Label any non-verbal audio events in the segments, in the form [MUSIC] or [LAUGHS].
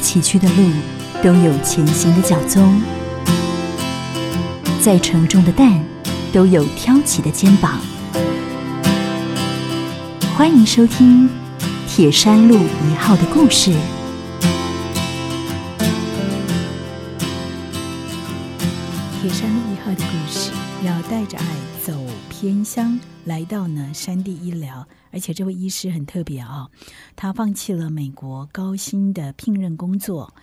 崎岖的路都有前行的脚踪，再沉重的担都有挑起的肩膀。欢迎收听《铁山路一号》的故事。铁山路一号的故事，要带着爱走偏乡，来到呢山地医疗。而且这位医师很特别啊，他放弃了美国高薪的聘任工作，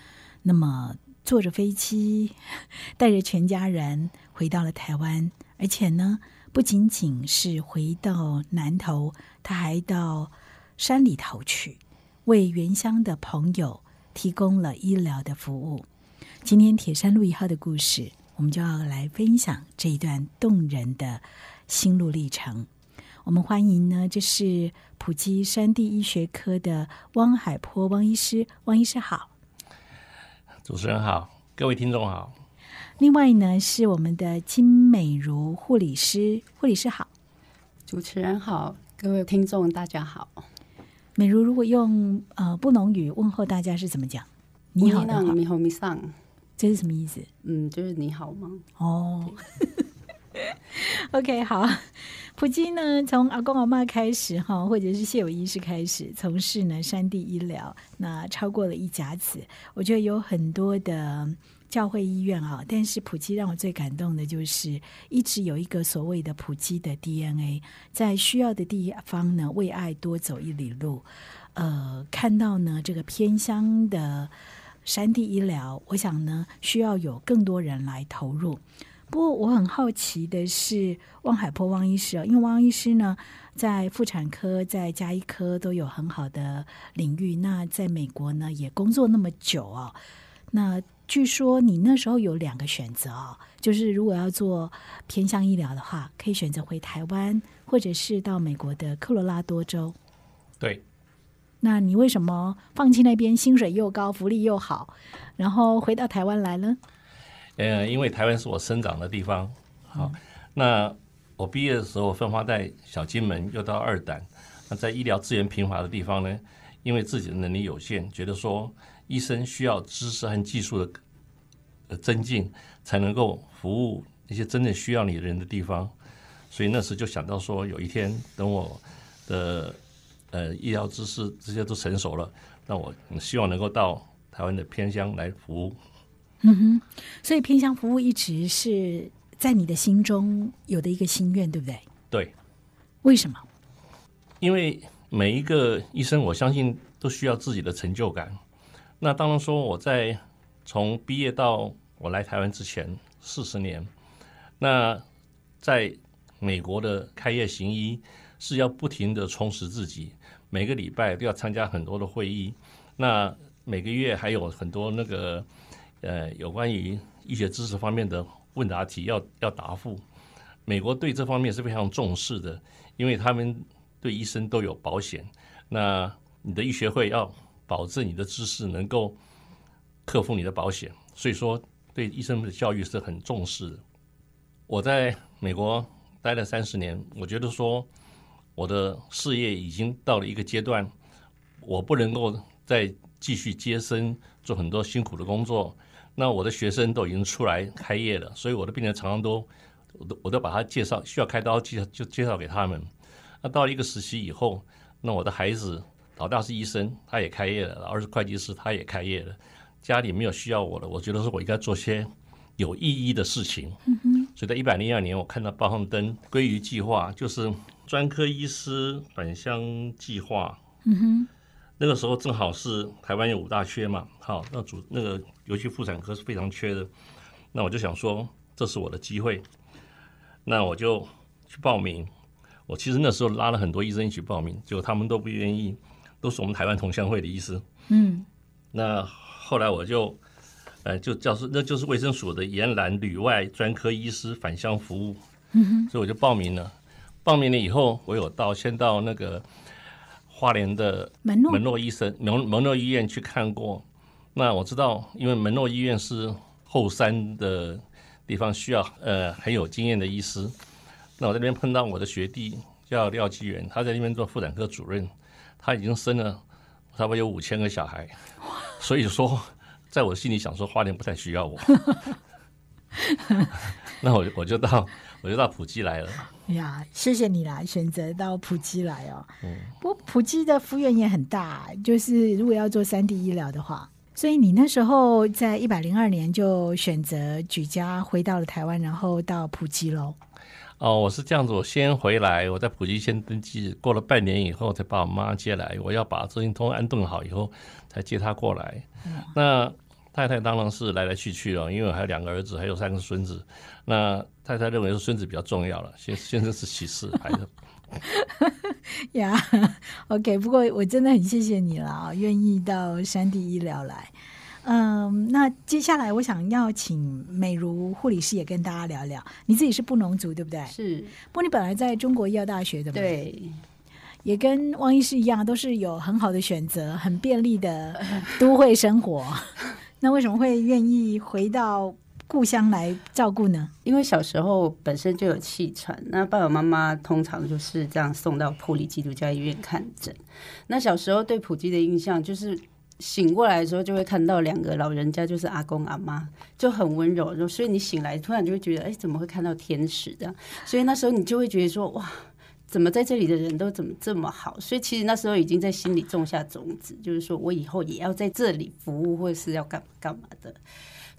那么坐着飞机，带着全家人回到了台湾。而且呢，不仅仅是回到南投，他还到山里头去，为原乡的朋友提供了医疗的服务。今天铁山路一号的故事。我们就要来分享这一段动人的心路历程。我们欢迎呢，这是普及山地医学科的汪海波汪医师，汪医师好，主持人好，各位听众好。另外呢，是我们的金美如护理师，护理师好，主持人好，各位听众大家好。美如如果用呃布农语问候大家是怎么讲？你好，你好，你上。这是什么意思？嗯，就是你好吗？哦，[LAUGHS] [LAUGHS] OK，好。普京呢，从阿公阿妈开始哈，或者是谢伟医师开始从事呢山地医疗，那超过了一甲子。我觉得有很多的教会医院啊，但是普基让我最感动的就是一直有一个所谓的普基的 DNA，在需要的地方呢，为爱多走一里路。呃，看到呢这个偏乡的。山地医疗，我想呢，需要有更多人来投入。不过，我很好奇的是，汪海波汪医师啊，因为汪医师呢，在妇产科、在加医科都有很好的领域。那在美国呢，也工作那么久啊。那据说你那时候有两个选择啊，就是如果要做偏向医疗的话，可以选择回台湾，或者是到美国的科罗拉多州。对。那你为什么放弃那边薪水又高、福利又好，然后回到台湾来呢？呃，因为台湾是我生长的地方。好，那我毕业的时候分发在小金门，又到二胆。那在医疗资源贫乏的地方呢，因为自己的能力有限，觉得说医生需要知识和技术的呃增进，才能够服务那些真正需要你的人的地方。所以那时就想到说，有一天等我的。呃，医疗知识这些都成熟了，那我希望能够到台湾的偏乡来服务。嗯哼，所以偏乡服务一直是在你的心中有的一个心愿，对不对？对。为什么？因为每一个医生，我相信都需要自己的成就感。那当然说，我在从毕业到我来台湾之前四十年，那在美国的开业行医。是要不停的充实自己，每个礼拜都要参加很多的会议，那每个月还有很多那个呃有关于医学知识方面的问答题要要答复。美国对这方面是非常重视的，因为他们对医生都有保险。那你的医学会要保证你的知识能够克服你的保险，所以说对医生的教育是很重视的。我在美国待了三十年，我觉得说。我的事业已经到了一个阶段，我不能够再继续接生做很多辛苦的工作。那我的学生都已经出来开业了，所以我的病人常常都，我都我都把他介绍需要开刀介就介绍给他们。那到了一个时期以后，那我的孩子老大是医生，他也开业了；老二是会计师，他也开业了。家里没有需要我了，我觉得说我应该做些有意义的事情。所以在一百零二年，我看到报上登归于计划，就是。专科医师返乡计划，嗯哼，那个时候正好是台湾有五大缺嘛，好，那主那个尤其妇产科是非常缺的，那我就想说这是我的机会，那我就去报名。我其实那时候拉了很多医生一起报名，结果他们都不愿意，都是我们台湾同乡会的医师。嗯，那后来我就，呃，就叫是那就是卫生所的延揽旅外专科医师返乡服务，嗯哼，所以我就报名了。报名了以后，我有到先到那个花莲的门诺门诺医生门门诺医院去看过。那我知道，因为门诺医院是后山的地方，需要呃很有经验的医师。那我这边碰到我的学弟叫廖继元，他在那边做妇产科主任，他已经生了差不多有五千个小孩。所以说，在我心里想说，花莲不太需要我。[LAUGHS] 那我我就到我就到普吉来了。呀，谢谢你啦，选择到普吉来哦。嗯，不过普吉的幅员也很大，就是如果要做三 D 医疗的话，所以你那时候在一百零二年就选择举家回到了台湾，然后到普吉喽。哦，我是这样子，我先回来，我在普吉先登记，过了半年以后才把我妈接来。我要把周金通安顿好以后，才接他过来。那太太当然是来来去去了，因为我还有两个儿子，还有三个孙子。那太太认为是孙子比较重要了，先先生是其次，还是 [LAUGHS] 呀？[LAUGHS] OK，不过我真的很谢谢你了啊，愿意到山地医疗来。嗯，那接下来我想要请美如护理师也跟大家聊聊。你自己是布农族对不对？是。不过你本来在中国医药大学的，对，也跟汪医师一样，都是有很好的选择，很便利的都会生活。[LAUGHS] 那为什么会愿意回到故乡来照顾呢？因为小时候本身就有气喘，那爸爸妈妈通常就是这样送到普里基督教医院看诊。那小时候对普吉的印象就是。醒过来的时候，就会看到两个老人家，就是阿公阿妈，就很温柔。所以你醒来，突然就会觉得，哎，怎么会看到天使这样？所以那时候你就会觉得说，哇，怎么在这里的人都怎么这么好？所以其实那时候已经在心里种下种子，就是说我以后也要在这里服务，或是要干嘛干嘛的。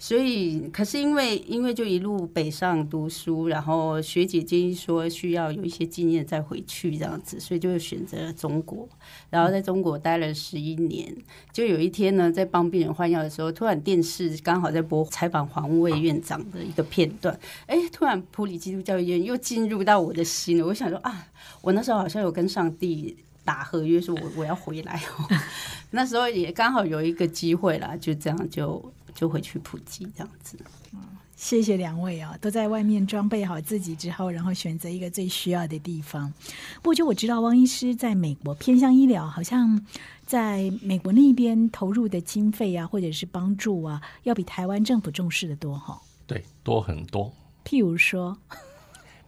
所以，可是因为因为就一路北上读书，然后学姐建议说需要有一些经验再回去这样子，所以就选择了中国。然后在中国待了十一年，就有一天呢，在帮病人换药的时候，突然电视刚好在播采访黄卫院长的一个片段，哎，突然普里基督教医院又进入到我的心了。我想说啊，我那时候好像有跟上帝打合约，说我我要回来哦。[LAUGHS] 那时候也刚好有一个机会啦，就这样就。就回去普及这样子。嗯，谢谢两位啊，都在外面装备好自己之后，然后选择一个最需要的地方。不过，就我知道，汪医师在美国偏向医疗，好像在美国那边投入的经费啊，或者是帮助啊，要比台湾政府重视的多哈。对，多很多。譬如说，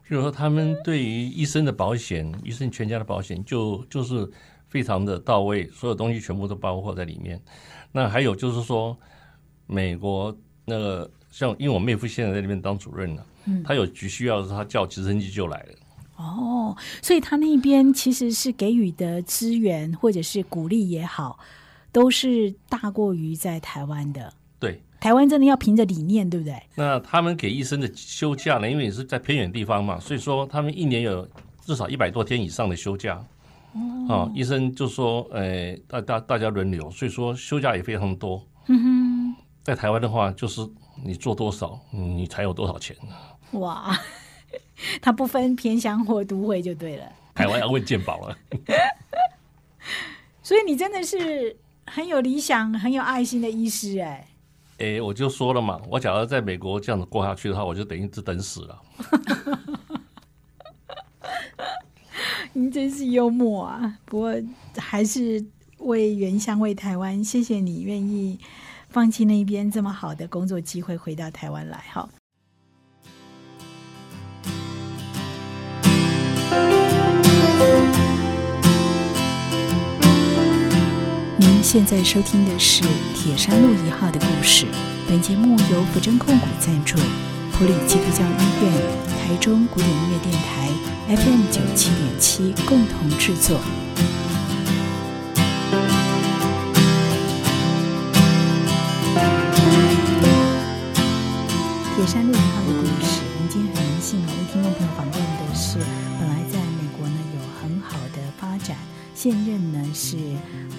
譬如说，他们对于医生的保险，医生全家的保险，就就是非常的到位，所有东西全部都包括在里面。那还有就是说。美国那个像，因为我妹夫现在在那边当主任了，他有急需要的时候，他叫直升机就来了。哦，所以他那边其实是给予的资源或者是鼓励也好，都是大过于在台湾的。对，台湾真的要凭着理念，对不对？那他们给医生的休假呢？因为你是在偏远地方嘛，所以说他们一年有至少一百多天以上的休假。哦，医生就说，呃，大大大家轮流，所以说休假也非常多。嗯哼。在台湾的话，就是你做多少，你才有多少钱。哇，他不分偏乡或都会就对了。台湾要问健保了。[LAUGHS] 所以你真的是很有理想、很有爱心的医师哎。哎，我就说了嘛，我假如在美国这样子过下去的话，我就等于只等死了。[LAUGHS] 您真是幽默啊！不过还是为原乡、为台湾，谢谢你愿意。放弃那边这么好的工作机会，回到台湾来哈。您现在收听的是《铁山路一号》的故事。本节目由福真控股赞助，普里基督教医院、台中古典音乐电台 FM 九七点七共同制作。铁山路一号的故事，我们今天很荣幸啊，为听众朋友访问的是本来在美国呢有很好的发展，现任呢是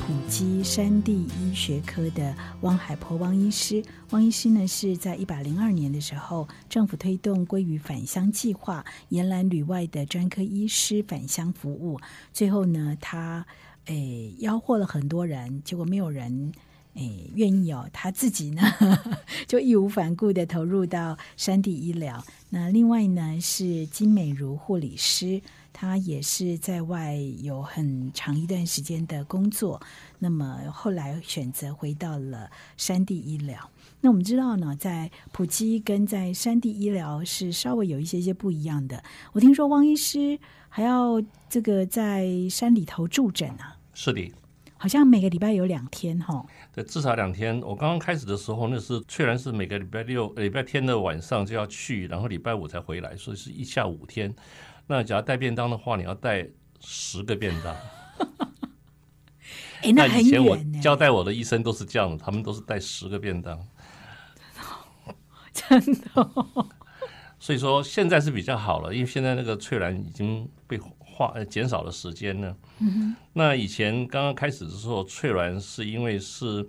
普基山地医学科的汪海波汪医师。汪医师呢是在一百零二年的时候，政府推动归于返乡计划，延揽旅外的专科医师返乡服务。最后呢，他诶吆喝了很多人，结果没有人。哎，愿意哦，他自己呢 [LAUGHS] 就义无反顾的投入到山地医疗。那另外呢是金美如护理师，她也是在外有很长一段时间的工作。那么后来选择回到了山地医疗。那我们知道呢，在普吉跟在山地医疗是稍微有一些些不一样的。我听说汪医师还要这个在山里头住诊啊？是的。好像每个礼拜有两天哈。对，至少两天。我刚刚开始的时候，那是虽然是每个礼拜六、礼拜天的晚上就要去，然后礼拜五才回来，所以是一下五天。那假如带便当的话，你要带十个便当。[LAUGHS] 哎，那很以前我远，交代我的医生都是这样的，他们都是带十个便当。[LAUGHS] 真的哦。所以说现在是比较好了，因为现在那个翠兰已经被化呃减少了时间呢。嗯那以前刚刚开始的时候，翠兰是因为是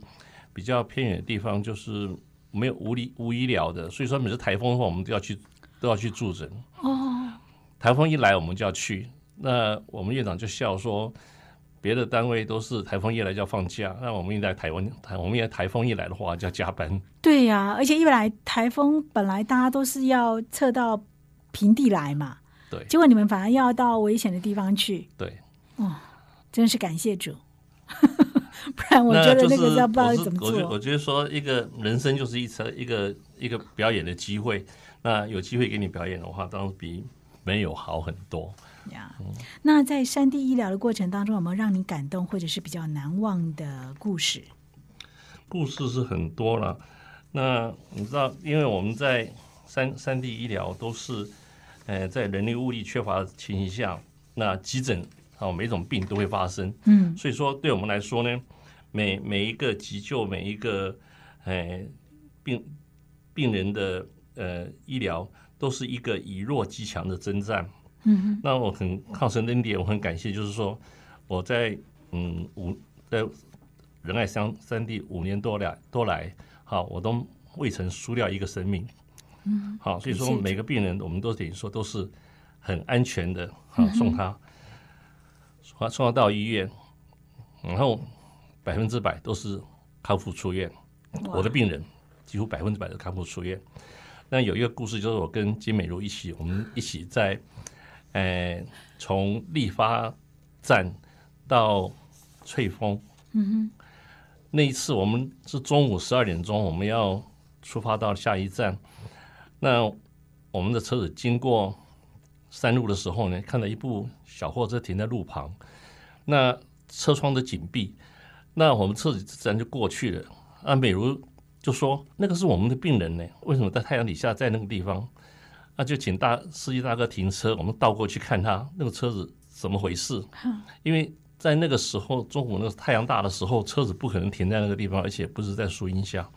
比较偏远的地方，就是没有无理无医疗的，所以说每次台风的话，我们都要去都要去住诊。哦，台风一来，我们就要去。那我们院长就笑说，别的单位都是台风一来就要放假，那我们一来台湾台我们也台风一来的话就要加班。对呀、而且一来台风本来大家都是要撤到平地来嘛，对结果你们反而要到危险的地方去，对，哦真是感谢主，[LAUGHS] 不然我觉得那个就是要不知道怎么我觉得我做。觉得说，一个人生就是一次一个一个表演的机会。那有机会给你表演的话，当然比没有好很多。呀那在山地医疗的过程当中，有没有让你感动或者是比较难忘的故事？故事是很多了。那你知道，因为我们在山山地医疗都是，呃，在人力物力缺乏的情形下，那急诊啊，每种病都会发生。嗯，所以说，对我们来说呢，每每一个急救，每一个呃病病人的呃医疗，都是一个以弱击强的征战。嗯那我很靠神恩典，我很感谢，就是说我在嗯五在仁爱乡三地五年多来多来，好，我都未曾输掉一个生命。嗯，好，所以说每个病人，我们都等于说都是很安全的，好送他送他送他到医院，然后百分之百都是康复出院。我的病人几乎百分之百的康复出院。那有一个故事，就是我跟金美如一起，我们一起在，呃，从立发站到翠峰，嗯哼，那一次我们是中午十二点钟，我们要出发到下一站。那我们的车子经过山路的时候呢，看到一部小货车停在路旁，那车窗的紧闭，那我们车子自然就过去了。啊，美如就说那个是我们的病人呢，为什么在太阳底下在那个地方？那就请大司机大哥停车，我们倒过去看他那个车子怎么回事。因为在那个时候中午那个太阳大的时候，车子不可能停在那个地方，而且不是在树荫下。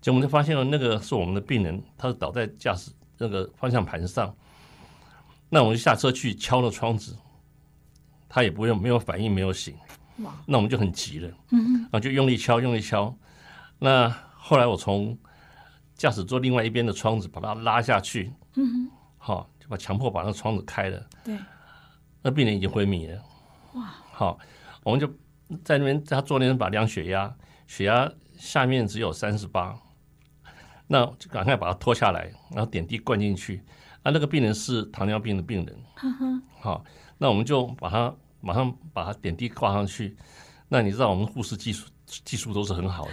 结果我们就发现了那个是我们的病人，他是倒在驾驶那个方向盘上。那我们就下车去敲了窗子，他也不用没有反应，没有醒。哇，那我们就很急了，嗯，然后就用力敲，用力敲。那后来我从驾驶座另外一边的窗子把它拉下去，嗯，好，就把强迫把那窗子开了。对，那病人已经昏迷了。哇，好，我们就在那边，在他坐那边把量血压，血压下面只有三十八，那就赶快把它拖下来，然后点滴灌进去。啊，那个病人是糖尿病的病人，好，那我们就把他马上把他点滴挂上去。那你知道我们护士技术技术都是很好的，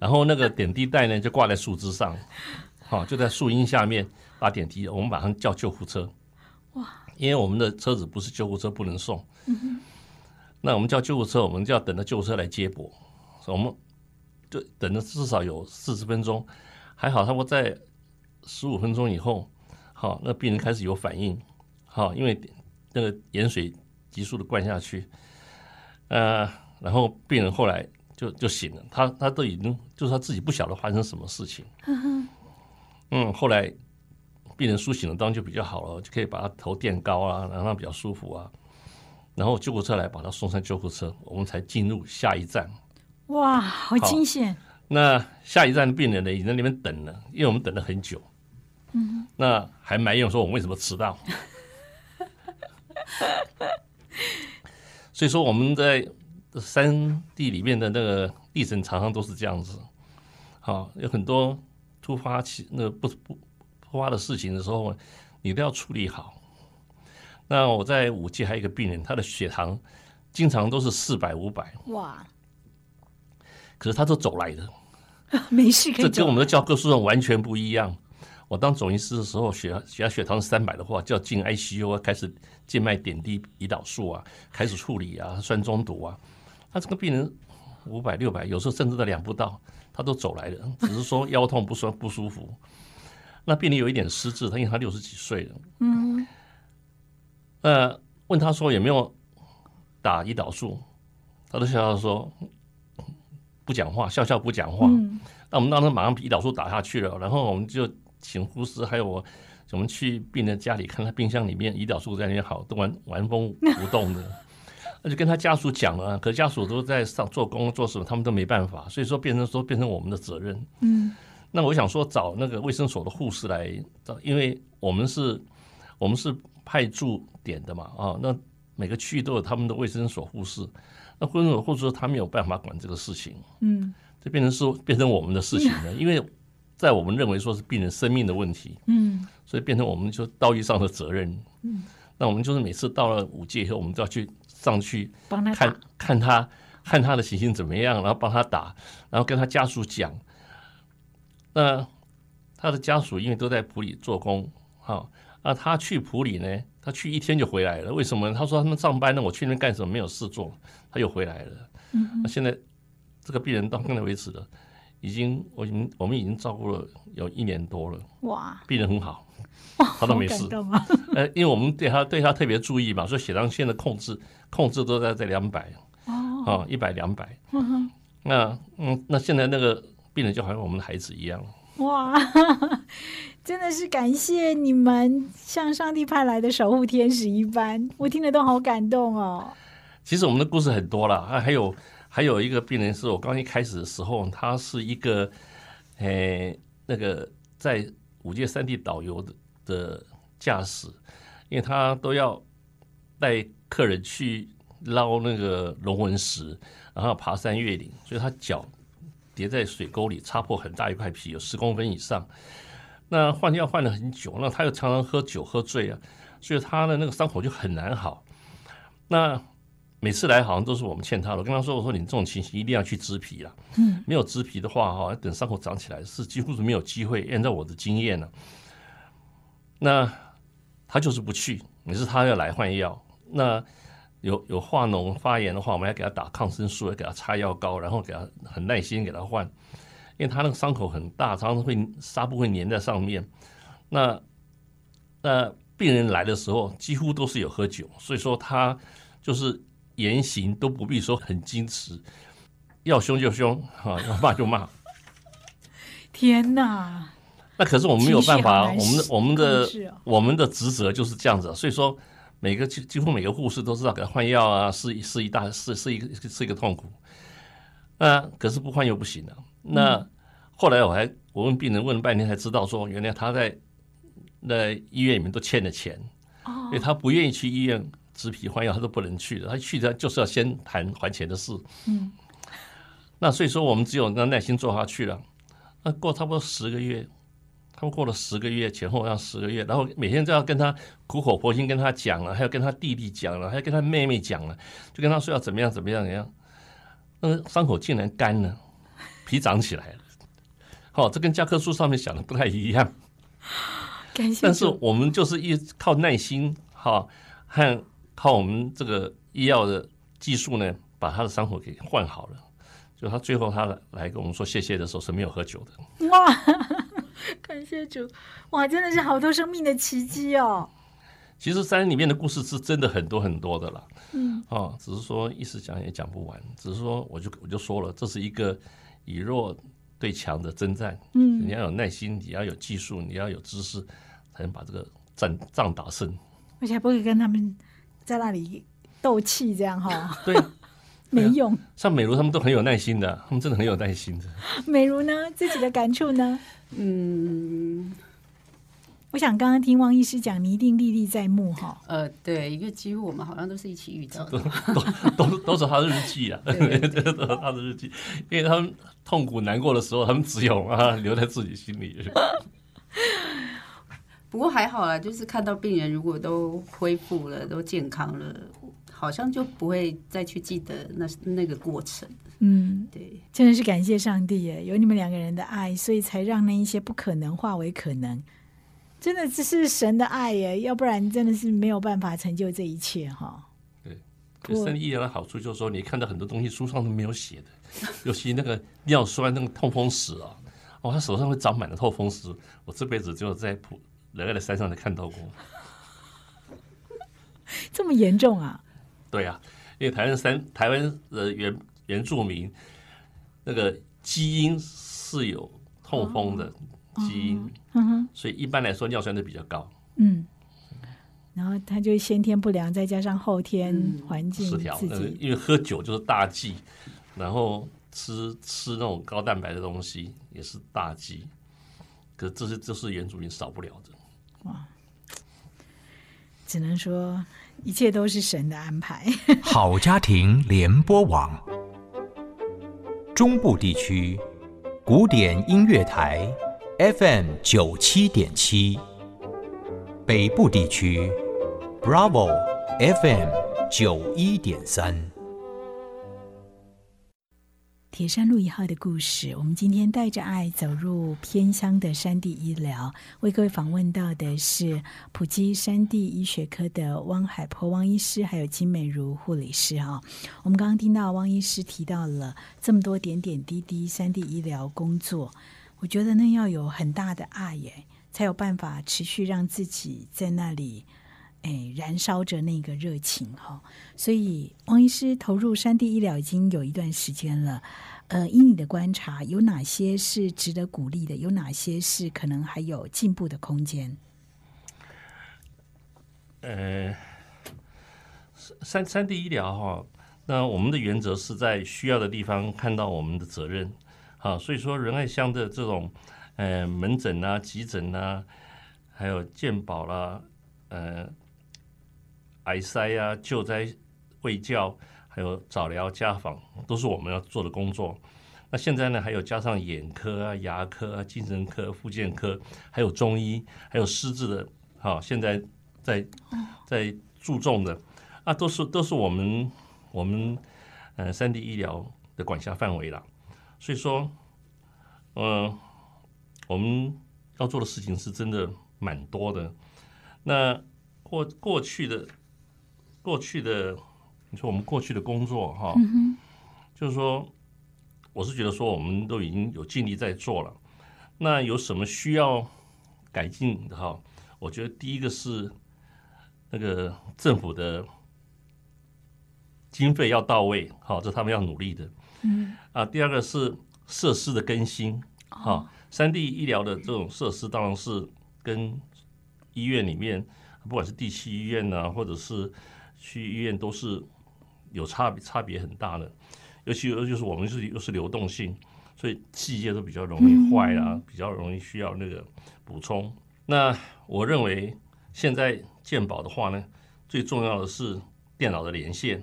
然后那个点滴袋呢就挂在树枝上，好，就在树荫下面把点滴，我们马上叫救护车。哇因为我们的车子不是救护车不能送，嗯那我们叫救护车，我们就要等着救护车来接驳，所以我们就等了至少有四十分钟，还好，差不多在十五分钟以后，好，那病人开始有反应，好，因为那个盐水急速的灌下去，呃，然后病人后来就就醒了，他他都已经就是他自己不晓得发生什么事情，[LAUGHS] 嗯，后来病人苏醒了，当然就比较好了，就可以把他头垫高啊，然后让他比较舒服啊。然后救护车来把他送上救护车，我们才进入下一站。哇，好惊险！那下一站的病人呢，已经在那边等了，因为我们等了很久。嗯，那还埋怨说我们为什么迟到。[LAUGHS] 所以说我们在山地里面的那个历程常常都是这样子。好，有很多突发起那个不不突发的事情的时候，你都要处理好。那我在五期还有一个病人，他的血糖经常都是四百五百，哇，可是他都走来的。[LAUGHS] 没事可以这跟我们的教科书上完全不一样。我当总医师的时候，血血压血糖三百的话，就要进 ICU 啊，开始静脉点滴胰岛素啊，开始处理啊，酸中毒啊。他这个病人五百六百，有时候甚至都量不到，他都走来了，只是说腰痛不舒不舒服。那病人有一点失智，他因为他六十几岁了，嗯，那问他说有没有打胰岛素，他都笑笑说不讲话，笑笑不讲话。那我们当时马上胰岛素打下去了，然后我们就请护士还有我，我们去病人家里看他冰箱里面胰岛素在那边好，都玩玩风不动的。[LAUGHS] 那就跟他家属讲了，可家属都在上做工做什么，他们都没办法，所以说变成说变成我们的责任。嗯。那我想说，找那个卫生所的护士来，因为我们是，我们是派驻点的嘛，啊，那每个区域都有他们的卫生所护士，那或者或者说他没有办法管这个事情，嗯，就变成是变成我们的事情了，因为在我们认为说是病人生命的问题，嗯，所以变成我们就道义上的责任，嗯，那我们就是每次到了五届以后，我们都要去上去帮他看看他看他的情形怎么样，然后帮他打，然后跟他家属讲。那他的家属因为都在普里做工，哈，那他去普里呢，他去一天就回来了。为什么？他说他们上班呢，我去那边干什么？没有事做，他又回来了。嗯，那现在这个病人到现在为止了，已经我已经我们已经照顾了有一年多了。哇，病人很好，他都没事。呃，因为我们对他对他特别注意嘛，所以血糖线的控制控制都在在两百哦，啊，一百两百。那嗯，那现在那个。病人就好像我们的孩子一样，哇，[LAUGHS] 真的是感谢你们像上帝派来的守护天使一般，我听得都好感动哦。其实我们的故事很多了，还还有还有一个病人是我刚一开始的时候，他是一个，诶，那个在五界三地导游的的驾驶，因为他都要带客人去捞那个龙纹石，然后爬山越岭，所以他脚。叠在水沟里，擦破很大一块皮，有十公分以上。那换药换了很久，那他又常常喝酒喝醉啊，所以他的那个伤口就很难好。那每次来好像都是我们欠他的。我跟他说：“我说你这种情形一定要去植皮了，嗯，没有植皮的话哈，等伤口长起来是几乎是没有机会。按照我的经验呢，那他就是不去，每次他要来换药，那。”有有化脓发炎的话，我们要给他打抗生素，要给他擦药膏，然后给他很耐心给他换，因为他那个伤口很大，常常会纱布会粘在上面。那那病人来的时候几乎都是有喝酒，所以说他就是言行都不必说很矜持，要凶就凶，哈，要骂就骂。天哪！那可是我们没有办法，我们我们的我们的职责就是这样子，所以说。每个几几乎每个护士都知道给他换药啊，是是一大是是一个是一个痛苦。那可是不换又不行了。那后来我还我问病人问了半天才知道说，原来他在那医院里面都欠了钱，因为他不愿意去医院植皮换药，他都不能去的。他去他就是要先谈还钱的事。嗯。那所以说我们只有那耐心做下去了。那过差不多十个月。他们过了十个月，前后要十个月，然后每天都要跟他苦口婆心跟他讲了，还要跟他弟弟讲了，还要跟他妹妹讲了，就跟他说要怎么样怎么样怎么样，那伤口竟然干了，皮长起来了。好，这跟教科书上面想的不太一样。感谢。但是我们就是一靠耐心，哈，和靠我们这个医药的技术呢，把他的伤口给换好了。就他最后他来来跟我们说谢谢的时候是没有喝酒的。哇。[LAUGHS] 感谢主，哇，真的是好多生命的奇迹哦！其实山里面的故事是真的很多很多的啦，嗯，哦，只是说一时讲也讲不完，只是说我就我就说了，这是一个以弱对强的征战，嗯，你要有耐心，你要有技术，你要有知识，才能把这个战仗打胜。而且不会跟他们在那里斗气，这样哈，对，[LAUGHS] 没用。像美如他们都很有耐心的，他们真的很有耐心的。美如呢，自己的感触呢？嗯，我想刚刚听汪医师讲，你一定历历在目哈。呃，对，因为几乎我们好像都是一起遇到的，都都都是他的日记啊，[LAUGHS] 都是他的日记，因为他们痛苦难过的时候，他们只有啊留在自己心里。不过还好啦，就是看到病人如果都恢复了，都健康了。好像就不会再去记得那那个过程。嗯，对，真的是感谢上帝耶，有你们两个人的爱，所以才让那一些不可能化为可能。真的这是神的爱耶，要不然真的是没有办法成就这一切哈。对，三 D 医疗的好处就是说，你看到很多东西书上都没有写的，尤其那个尿酸、那个痛风石啊，哦，他手上会长满了痛风石，我这辈子只有在普仁爱的山上才看到过。[LAUGHS] 这么严重啊？对啊，因为台湾山台湾的原原住民那个基因是有痛风的基因，嗯哼，所以一般来说尿酸都比较高。嗯，然后他就先天不良，再加上后天环境失调，因为喝酒就是大忌，然后吃吃那种高蛋白的东西也是大忌，可这是这是原住民少不了的。只能说一切都是神的安排。[LAUGHS] 好家庭联播网，中部地区古典音乐台 FM 九七点七，北部地区 Bravo FM 九一点三。铁山路一号的故事，我们今天带着爱走入偏乡的山地医疗，为各位访问到的是普基山地医学科的汪海波汪医师，还有金美如护理师啊。我们刚刚听到汪医师提到了这么多点点滴滴山地医疗工作，我觉得那要有很大的爱耶，才有办法持续让自己在那里。哎，燃烧着那个热情哈，所以汪医师投入山地医疗已经有一段时间了。呃，依你的观察，有哪些是值得鼓励的？有哪些是可能还有进步的空间？呃，山山地医疗哈，那我们的原则是在需要的地方看到我们的责任，好，所以说仁爱乡的这种呃门诊啊、急诊啊，还有健保啦，呃。癌筛啊、救灾、卫教，还有早疗、家访，都是我们要做的工作。那现在呢，还有加上眼科啊、牙科啊、精神科、复健科，还有中医，还有失智的，好，现在在在注重的啊，都是都是我们我们呃三 D 医疗的管辖范围了。所以说，嗯，我们要做的事情是真的蛮多的。那过过去的。过去的，你说我们过去的工作哈，就是说，我是觉得说我们都已经有尽力在做了。那有什么需要改进的哈？我觉得第一个是那个政府的经费要到位，好，这他们要努力的。嗯啊，第二个是设施的更新，哈，三 D 医疗的这种设施当然是跟医院里面，不管是地区医院呢，或者是去医院都是有差别，差别很大的。尤其又就是我们是又是流动性，所以器械都比较容易坏啊，比较容易需要那个补充。那我认为现在健保的话呢，最重要的是电脑的连线。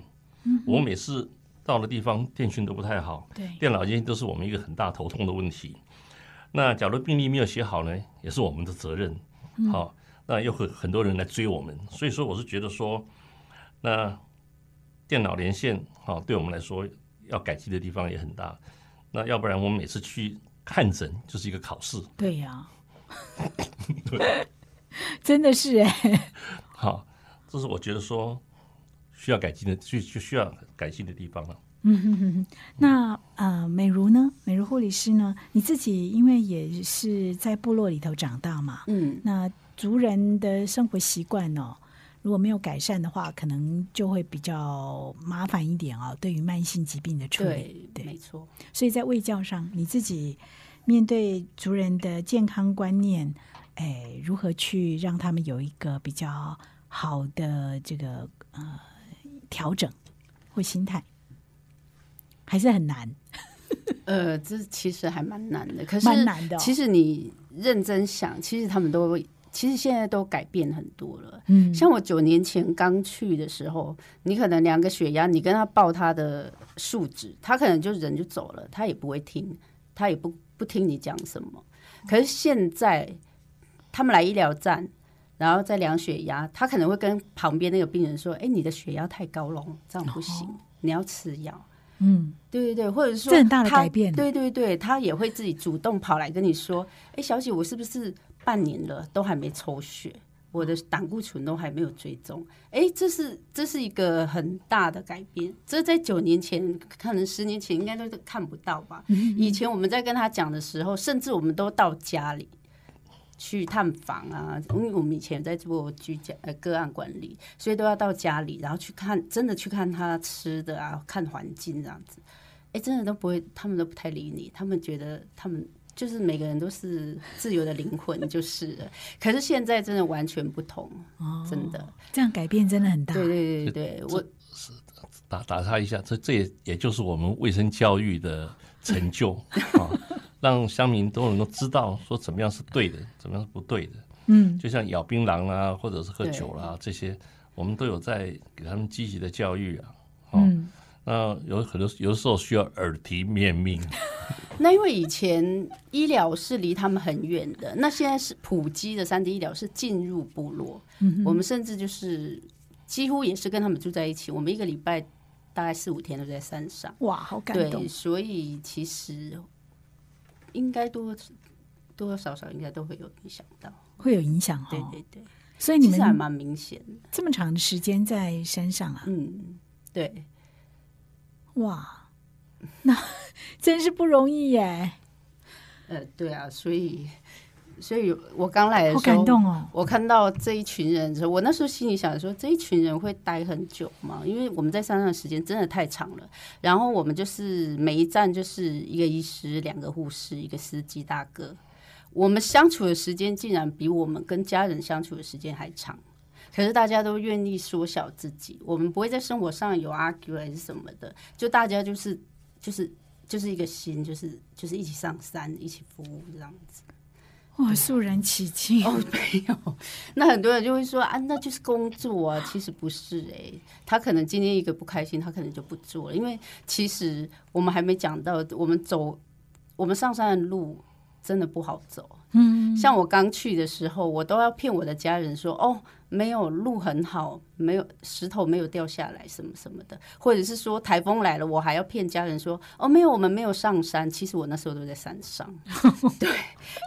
我每次到的地方电讯都不太好，对，电脑连线都是我们一个很大头痛的问题。那假如病历没有写好呢，也是我们的责任。好，那又会很多人来追我们，所以说我是觉得说。那电脑连线，哈，对我们来说要改进的地方也很大。那要不然我们每次去看诊就是一个考试。对呀，[LAUGHS] 真的是哎。[LAUGHS] 好，这是我觉得说需要改进的，就就需要改进的地方了。嗯哼哼哼。那呃，美如呢？美如护理师呢？你自己因为也是在部落里头长大嘛，嗯，那族人的生活习惯哦。如果没有改善的话，可能就会比较麻烦一点啊。对于慢性疾病的处理，对，没错。所以在卫教上，你自己面对族人的健康观念，哎，如何去让他们有一个比较好的这个呃调整或心态，还是很难。[LAUGHS] 呃，这其实还蛮难的，可是蛮难的。其实你认真想，其实他们都。其实现在都改变很多了。嗯，像我九年前刚去的时候，你可能量个血压，你跟他报他的数值，他可能就人就走了，他也不会听，他也不不听你讲什么。可是现在他们来医疗站，然后再量血压，他可能会跟旁边那个病人说：“哎，你的血压太高了，这样不行，你要吃药。”嗯，对对对，或者说这很大的改变。对对对，他也会自己主动跑来跟你说：“哎，小姐，我是不是？”半年了，都还没抽血，我的胆固醇都还没有追踪。哎，这是这是一个很大的改变。这在九年前，可能十年前应该都是看不到吧。以前我们在跟他讲的时候，甚至我们都到家里去探访啊，因为我们以前在做居家呃个案管理，所以都要到家里，然后去看，真的去看他吃的啊，看环境这样子。哎，真的都不会，他们都不太理你，他们觉得他们。就是每个人都是自由的灵魂，就是了。可是现在真的完全不同，真的这样改变真的很大。对对对对，我是打打他一下，这这也也就是我们卫生教育的成就啊，让乡民都能够知道说怎么样是对的，怎么样是不对的。嗯，就像咬槟榔啊，或者是喝酒啦这些，我们都有在给他们积极的教育啊。嗯。那有很多有的时候需要耳提面命。[LAUGHS] 那因为以前医疗是离他们很远的，那现在是普及的三 D 医疗是进入部落。我们甚至就是几乎也是跟他们住在一起。我们一个礼拜大概四五天都在山上。哇，好感动！对，所以其实应该多多多少少应该都会有影响到，会有影响。对对对，所以你们还蛮明显的。这么长的时间在山上啊？嗯，对。哇，那 [LAUGHS] 真是不容易耶！呃，对啊，所以，所以我刚来的时候，好感动哦。我看到这一群人的时候，我那时候心里想说，这一群人会待很久吗？因为我们在山上的时间真的太长了。然后我们就是每一站就是一个医师、两个护士、一个司机大哥，我们相处的时间竟然比我们跟家人相处的时间还长。可是大家都愿意缩小自己，我们不会在生活上有 argue 还是什么的，就大家就是就是就是一个心，就是就是一起上山，一起服务这样子。哇，肃然起敬哦，没有。那很多人就会说啊，那就是工作啊，其实不是哎，他可能今天一个不开心，他可能就不做了，因为其实我们还没讲到，我们走我们上山的路真的不好走。嗯，像我刚去的时候，我都要骗我的家人说哦。没有路很好，没有石头没有掉下来什么什么的，或者是说台风来了，我还要骗家人说哦没有，我们没有上山。其实我那时候都在山上，[LAUGHS] 对。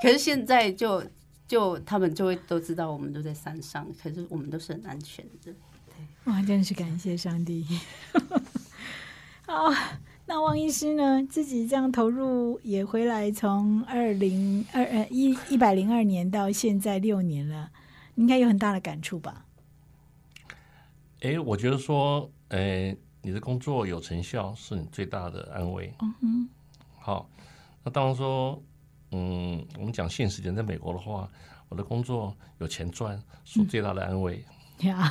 可是现在就就他们就会都知道我们都在山上，可是我们都是很安全的。对，哇，真是感谢上帝。[LAUGHS] 好，那汪医师呢，自己这样投入也回来，从二零二呃一一百零二年到现在六年了。应该有很大的感触吧？哎，我觉得说，哎，你的工作有成效是你最大的安慰。嗯哼。好，那当然说，嗯，我们讲现实点，在美国的话，我的工作有钱赚是最大的安慰。呀。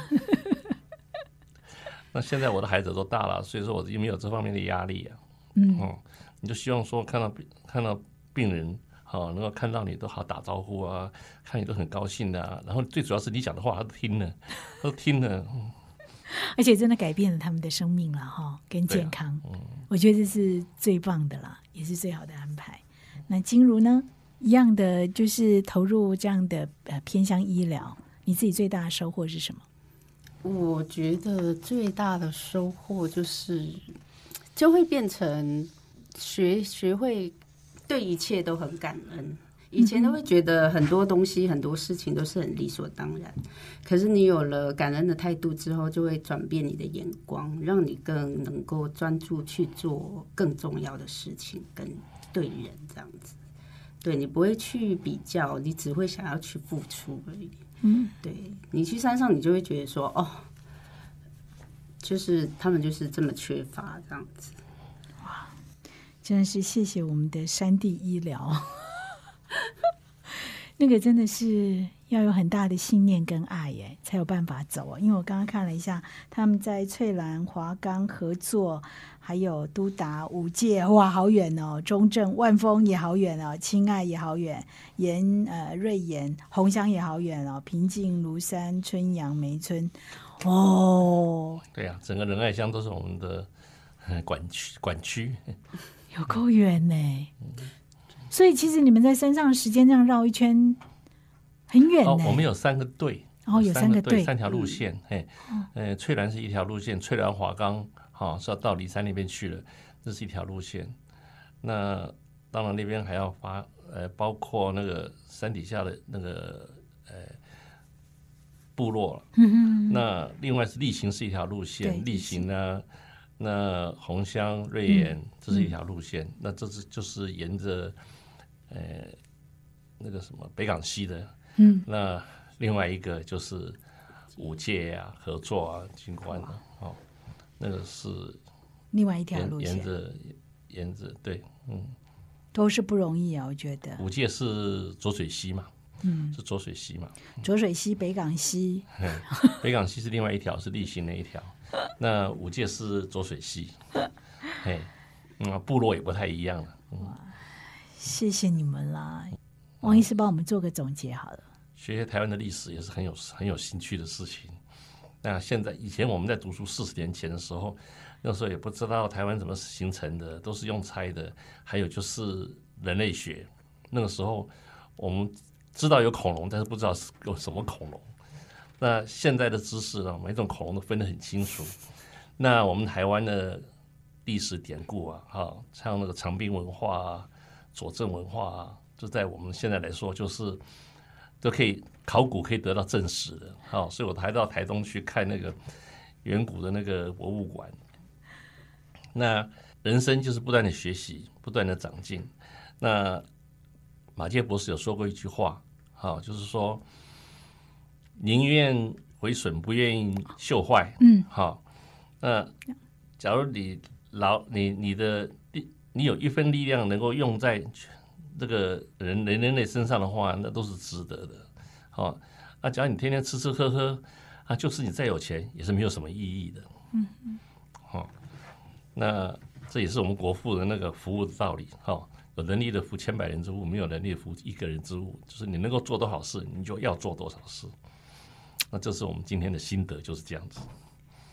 那现在我的孩子都大了，所以说我也没有这方面的压力啊。嗯。你就希望说看到看到病人。好，能够看到你都好打招呼啊，看你都很高兴的，然后最主要是你讲的话他都听了，都听了，而且真的改变了他们的生命了哈，跟健康，我觉得这是最棒的啦，也是最好的安排。那金如呢，一样的就是投入这样的呃偏向医疗，你自己最大的收获是什么？我觉得最大的收获就是就会变成学学会。对一切都很感恩，以前都会觉得很多东西、很多事情都是很理所当然。可是你有了感恩的态度之后，就会转变你的眼光，让你更能够专注去做更重要的事情，跟对人这样子。对你不会去比较，你只会想要去付出而已。嗯，对。你去山上，你就会觉得说，哦，就是他们就是这么缺乏这样子。哇真的是谢谢我们的山地医疗，[LAUGHS] 那个真的是要有很大的信念跟爱耶，才有办法走啊。因为我刚刚看了一下，他们在翠兰、华冈合作，还有都达、五界，哇，好远哦！中正、万丰也好远哦，亲爱也好远，盐呃瑞岩、红乡也好远哦，平静、庐山、春阳、梅村，哦，对呀，整个仁爱乡都是我们的管区管区。有够远呢，所以其实你们在山上时间这样绕一圈很远哦。我们有三个队，哦有三个队，三条路线。嘿，呃，翠兰是一条路线，翠兰华冈，哈是要到骊山那边去了，这是一条路线。那当然那边还要发，呃，包括那个山底下的那个，呃，部落了。嗯哼，那另外是例行是一条路线，例例行行呢，那红乡、瑞岩这是一条路线，那这是就是沿着呃那个什么北港西的，嗯，那另外一个就是五界啊、合作啊、军官啊，哦，那个是另外一条路线沿着沿着对，嗯，都是不容易啊，我觉得。五界是浊水溪嘛，嗯，是浊水溪嘛，浊水溪、北港溪，北港溪是另外一条，是例行那一条。[LAUGHS] 那五界是浊水溪，嘿，嗯，部落也不太一样了。谢谢你们啦。王医师帮我们做个总结好了。学台湾的历史也是很有很有兴趣的事情。那现在以前我们在读书四十年前的时候，那时候也不知道台湾怎么形成的，都是用猜的。还有就是人类学，那个时候我们知道有恐龙，但是不知道是有什么恐龙。那现在的知识呢，每种恐龙都分得很清楚。那我们台湾的历史典故啊，哈，像那个长滨文化啊、佐证文化啊，就在我们现在来说，就是都可以考古可以得到证实的。好，所以我还到台东去看那个远古的那个博物馆。那人生就是不断的学习，不断的长进。那马介博士有说过一句话，好，就是说宁愿毁损，不愿意锈坏。嗯，好，那假如你老你你的力，你有一份力量能够用在这个人人人类身上的话，那都是值得的。好，那假如你天天吃吃喝喝，啊，就是你再有钱也是没有什么意义的。嗯嗯，好，那这也是我们国父的那个服务的道理。哈，有能力的服千百人之务，没有能力的服一个人之务。就是你能够做多少事，你就要做多少事。那这是我们今天的心得，就是这样子。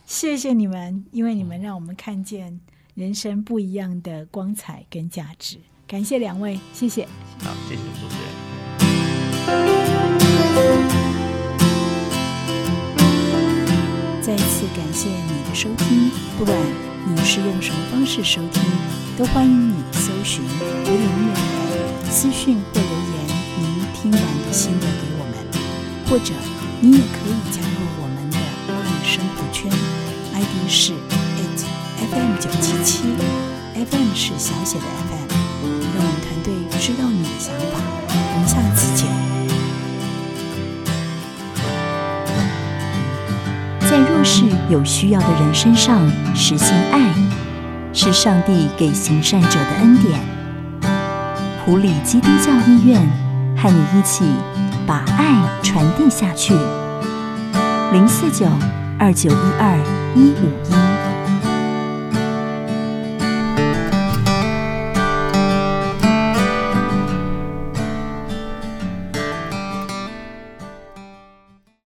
谢谢你们，因为你们让我们看见人生不一样的光彩跟价值。感谢两位，谢谢。好，谢谢主持人。再次感谢你的收听，不管你是用什么方式收听，都欢迎你搜寻古典音乐台私讯或留言您听完的心得给我们，或者你也可以加入我们的 Line 生活圈，ID 是 at FM 九七七，FM 是小写的 FM，对知道你的想法，我们下次见。在弱势有需要的人身上实现爱，是上帝给行善者的恩典。普里基督教医院和你一起把爱传递下去。零四九二九一二一五一。